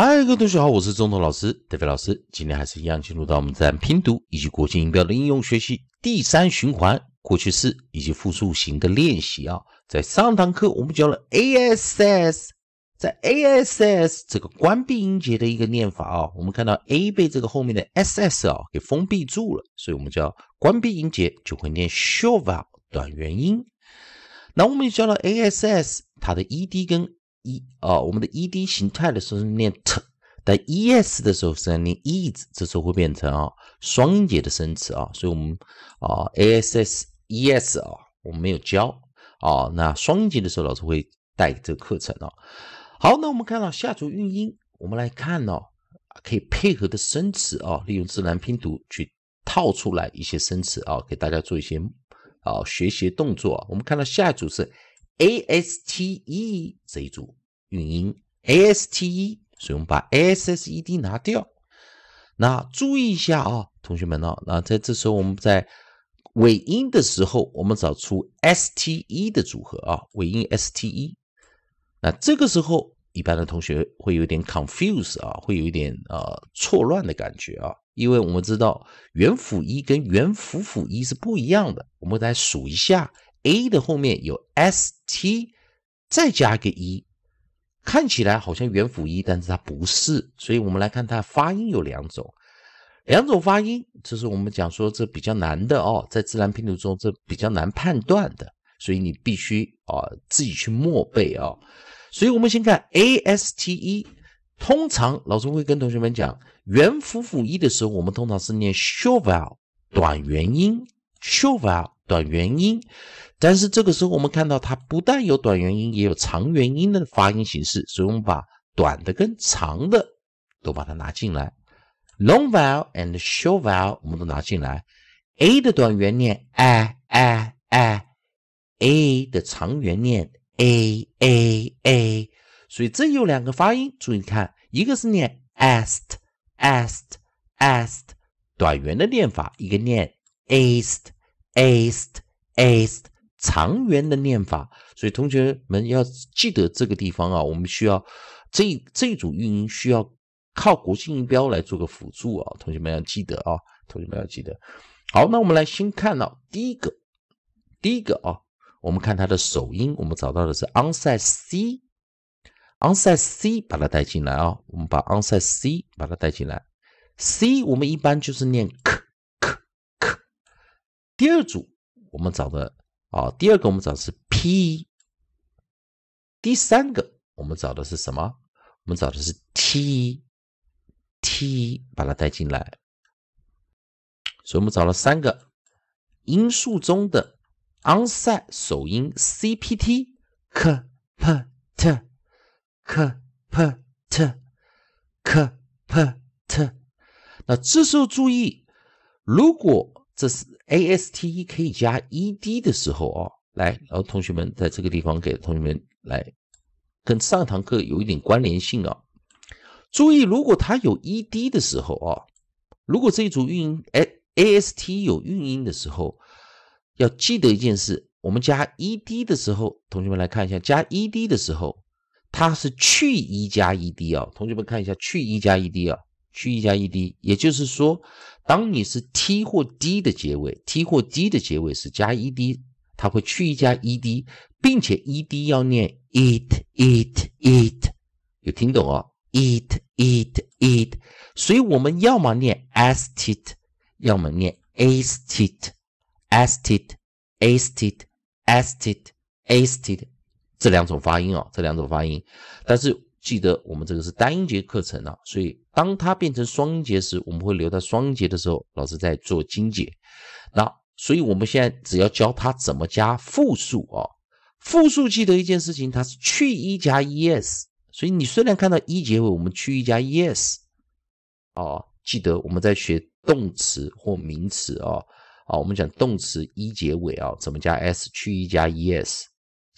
嗨，各位同学好，我是中头老师德飞老师。今天还是一样进入到我们自然拼读以及国际音标的应用学习第三循环过去式以及复数型的练习啊。在上堂课我们教了 ass，在 ass 这个关闭音节的一个念法啊，我们看到 a 被这个后面的 ss 啊给封闭住了，所以我们叫关闭音节就会念 show up 短元音。那我们也教了 ass 它的 ed 跟一啊，我们的 e d 形态的时候是念 t，但 e s 的时候是念 e 字，这时候会变成啊双音节的生词啊，所以我们啊 a s s e s 啊，我们没有教啊，那双音节的时候老师会带这个课程啊。好，那我们看到下组韵音，我们来看哦，可以配合的生词啊，利用自然拼读去套出来一些生词啊，给大家做一些啊学习动作。我们看到下一组是。A s t e 这一组韵音 a s t e，所以我们把 a s s e d 拿掉。那注意一下啊，同学们呢，那在这时候我们在尾音的时候，我们找出 s t e 的组合啊，尾音 s t e。那这个时候，一般的同学会有点 confuse 啊，会有一点呃错乱的感觉啊，因为我们知道元辅一跟元辅辅一是不一样的。我们来数一下。A 的后面有 st，再加个 e，看起来好像元辅一，但是它不是，所以我们来看它发音有两种，两种发音，这是我们讲说这比较难的哦，在自然拼读中这比较难判断的，所以你必须啊自己去默背啊，所以我们先看 aste，通常老师会跟同学们讲，元辅辅一的时候，我们通常是念 short vowel 短元音，short vowel 短元音。但是这个时候，我们看到它不但有短元音，也有长元音的发音形式，所以我们把短的跟长的都把它拿进来，long vowel and short vowel 我们都拿进来。a 的短元念 a a a，a 的长元念 a a a，所以这有两个发音，注意看，一个是念 est est est 短元的念法，一个念 est East, East，。长元的念法，所以同学们要记得这个地方啊，我们需要这这组韵音需要靠国际音标来做个辅助啊，同学们要记得啊，同学们要记得。好，那我们来先看到第一个，第一个啊，我们看它的首音，我们找到的是 onside c，onside c 把它带进来啊，我们把 onside c 把它带进来，c 我们一般就是念 k k k，第二组我们找的。啊，第二个我们找的是 p，第三个我们找的是什么？我们找的是 t，t 把它带进来，所以我们找了三个音素中的 onside 首音 cpt，k p t k p t k p t，那这时候注意，如果这是 a s t e 可以加 e d 的时候啊，来，然后同学们在这个地方给同学们来跟上堂课有一点关联性啊。注意，如果它有 e d 的时候啊，如果这一组韵音 a a s t 有韵音的时候，要记得一件事：我们加 e d 的时候，同学们来看一下，加 e d 的时候，它是去 e 加 e d 啊。同学们看一下，去 e 加 e d 啊。去 e 加 e d，也就是说，当你是 t 或 d 的结尾，t 或 d 的结尾是加 e d，它会去 e 加 e d，并且 e d 要念 eat eat eat，有听懂哦？eat eat eat，所以我们要么念 astit，要么念 astit，astit，astit，astit，astit，这两种发音哦，这两种发音，但是。记得我们这个是单音节课程啊，所以当它变成双音节时，我们会留在双音节的时候，老师在做精简。那所以我们现在只要教它怎么加复数啊，复数记得一件事情，它是去一加 es，所以你虽然看到一结尾，我们去一加 es，啊，记得我们在学动词或名词啊，啊，我们讲动词一结尾啊，怎么加 s 去一加 es。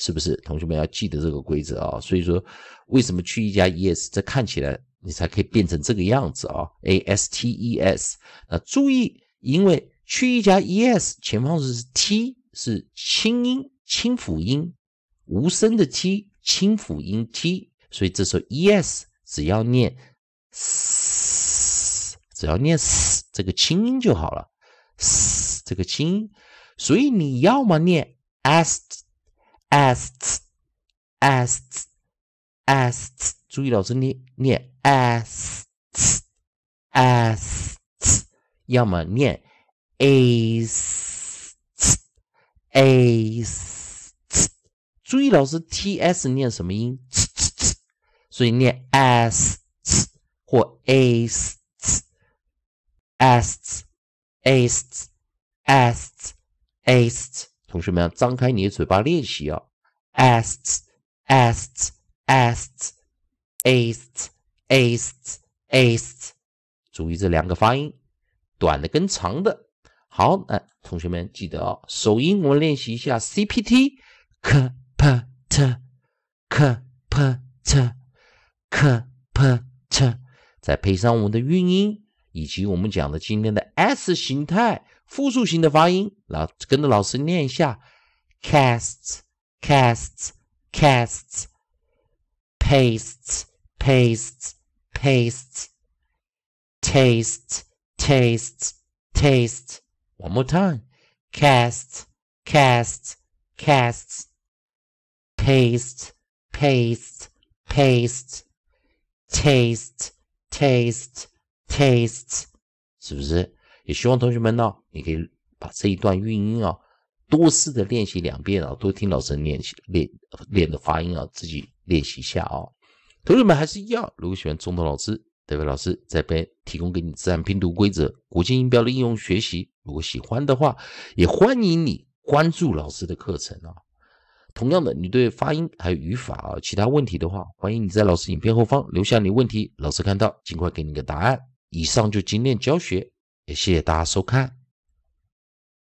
是不是？同学们要记得这个规则啊？所以说，为什么去一加 es，这看起来你才可以变成这个样子啊？a s t e s，那注意，因为去一加 es 前方是 t，是清音清辅音，无声的 t 清辅音 t，所以这时候 es 只要念 s，只要念 s 这个轻音就好了，s 这个轻音，所以你要么念 s ast，ast，ast，ast，注意老师念念 ast，ast，要么念 as，as，注意老师 ts 念什么音？所以念 as 或 as as as as as，同学们要张开你的嘴巴练习啊！as as as as as as，注意这两个发音，短的跟长的。好，那同学们记得哦，首音我们练习一下 CPT k p t k p t。k p t，再配上我们的韵音，以及我们讲的今天的 s 形态复数型的发音，然后跟着老师念一下 casts casts casts pastes pastes pastes taste tastes taste。One more time casts casts casts paste paste paste。Taste, tastes, tastes. 是不是？也希望同学们呢，你可以把这一段韵音啊，多次的练习两遍啊，多听老师练习练练的发音啊，自己练习一下啊。同学们还是一样，如果喜欢中头老师、德伟老师这边提供给你自然拼读规则、国际音标的应用学习，如果喜欢的话，也欢迎你关注老师的课程啊。同样的，你对发音还有语法啊其他问题的话，欢迎你在老师影片后方留下你问题，老师看到尽快给你个答案。以上就今天教学，也谢谢大家收看。